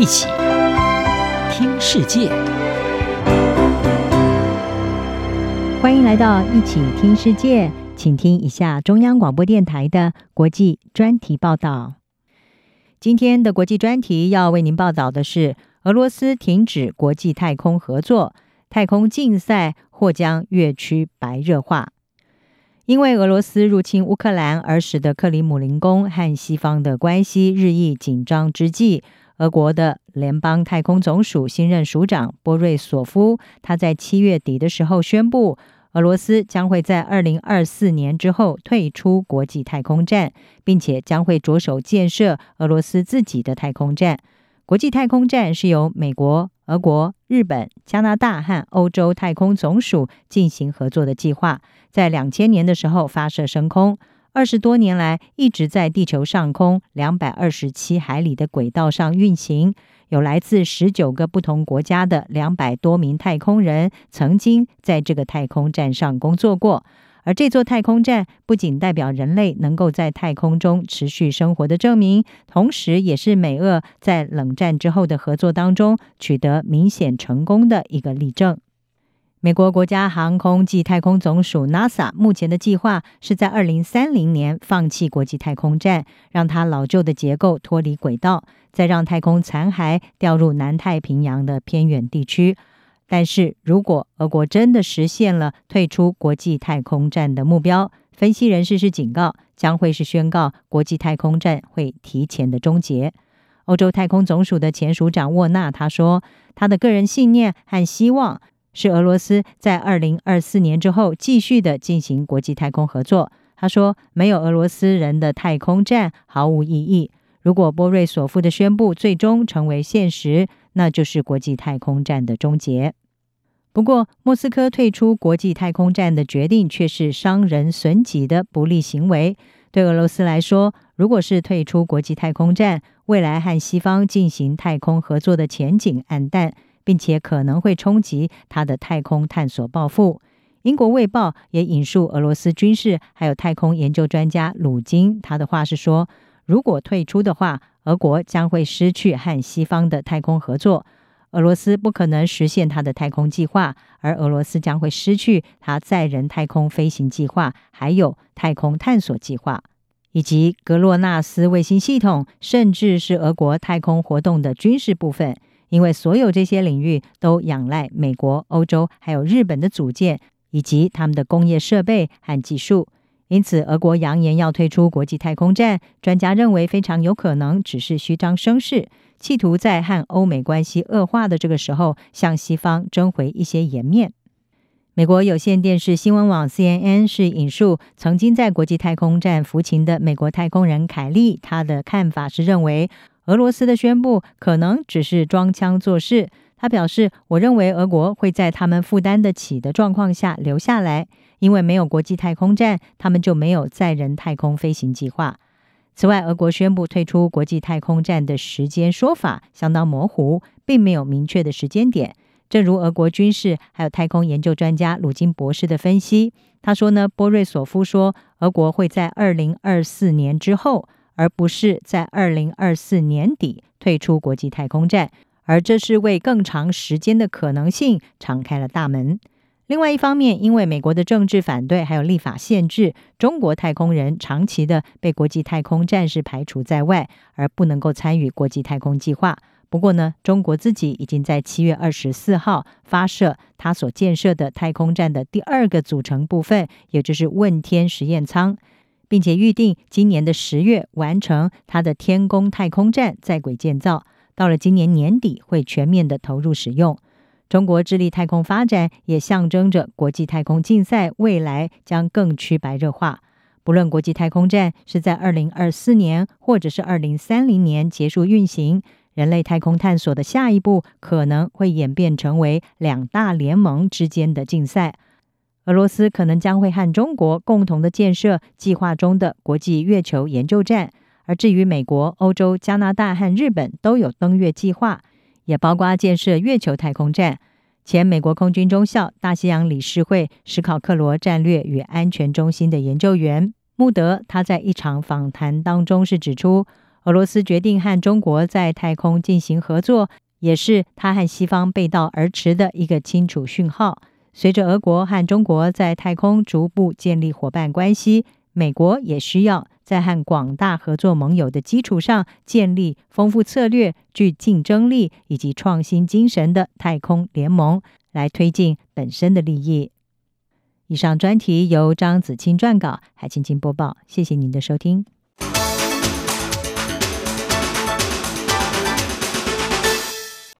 一起听世界，欢迎来到一起听世界，请听一下中央广播电台的国际专题报道。今天的国际专题要为您报道的是：俄罗斯停止国际太空合作，太空竞赛或将越趋白热化。因为俄罗斯入侵乌克兰而使得克里姆林宫和西方的关系日益紧张之际，俄国的联邦太空总署新任署长波瑞索夫，他在七月底的时候宣布，俄罗斯将会在二零二四年之后退出国际太空站，并且将会着手建设俄罗斯自己的太空站。国际太空站是由美国、俄国、日本、加拿大和欧洲太空总署进行合作的计划，在两千年的时候发射升空，二十多年来一直在地球上空两百二十七海里的轨道上运行，有来自十九个不同国家的两百多名太空人曾经在这个太空站上工作过。而这座太空站不仅代表人类能够在太空中持续生活的证明，同时也是美俄在冷战之后的合作当中取得明显成功的一个例证。美国国家航空暨太空总署 NASA 目前的计划是在二零三零年放弃国际太空站，让它老旧的结构脱离轨道，再让太空残骸掉入南太平洋的偏远地区。但是如果俄国真的实现了退出国际太空站的目标，分析人士是警告，将会是宣告国际太空站会提前的终结。欧洲太空总署的前署长沃纳他说，他的个人信念和希望是俄罗斯在二零二四年之后继续的进行国际太空合作。他说，没有俄罗斯人的太空站毫无意义。如果波瑞索夫的宣布最终成为现实，那就是国际太空站的终结。不过，莫斯科退出国际太空站的决定却是伤人损己的不利行为。对俄罗斯来说，如果是退出国际太空站，未来和西方进行太空合作的前景黯淡，并且可能会冲击他的太空探索抱负。英国《卫报》也引述俄罗斯军事还有太空研究专家鲁金，他的话是说：如果退出的话，俄国将会失去和西方的太空合作。俄罗斯不可能实现他的太空计划，而俄罗斯将会失去他载人太空飞行计划，还有太空探索计划，以及格洛纳斯卫星系统，甚至是俄国太空活动的军事部分。因为所有这些领域都仰赖美国、欧洲还有日本的组件，以及他们的工业设备和技术。因此，俄国扬言要退出国际太空站，专家认为非常有可能只是虚张声势。企图在和欧美关系恶化的这个时候，向西方争回一些颜面。美国有线电视新闻网 CNN 是引述曾经在国际太空站服勤的美国太空人凯利，他的看法是认为俄罗斯的宣布可能只是装腔作势。他表示：“我认为俄国会在他们负担得起的状况下留下来，因为没有国际太空站，他们就没有载人太空飞行计划。”此外，俄国宣布退出国际太空站的时间说法相当模糊，并没有明确的时间点。正如俄国军事还有太空研究专家鲁金博士的分析，他说呢，波瑞索夫说，俄国会在二零二四年之后，而不是在二零二四年底退出国际太空站，而这是为更长时间的可能性敞开了大门。另外一方面，因为美国的政治反对还有立法限制，中国太空人长期的被国际太空站是排除在外，而不能够参与国际太空计划。不过呢，中国自己已经在七月二十四号发射它所建设的太空站的第二个组成部分，也就是问天实验舱，并且预定今年的十月完成它的天宫太空站在轨建造，到了今年年底会全面的投入使用。中国致力太空发展，也象征着国际太空竞赛未来将更趋白热化。不论国际太空站是在二零二四年，或者是二零三零年结束运行，人类太空探索的下一步可能会演变成为两大联盟之间的竞赛。俄罗斯可能将会和中国共同的建设计划中的国际月球研究站，而至于美国、欧洲、加拿大和日本都有登月计划。也包括建设月球太空站。前美国空军中校、大西洋理事会史考克罗战略与安全中心的研究员穆德，他在一场访谈当中是指出，俄罗斯决定和中国在太空进行合作，也是他和西方背道而驰的一个清楚讯号。随着俄国和中国在太空逐步建立伙伴关系，美国也需要在和广大合作盟友的基础上，建立丰富策略、具竞争力以及创新精神的太空联盟，来推进本身的利益。以上专题由张子清撰稿，海青青播报。谢谢您的收听。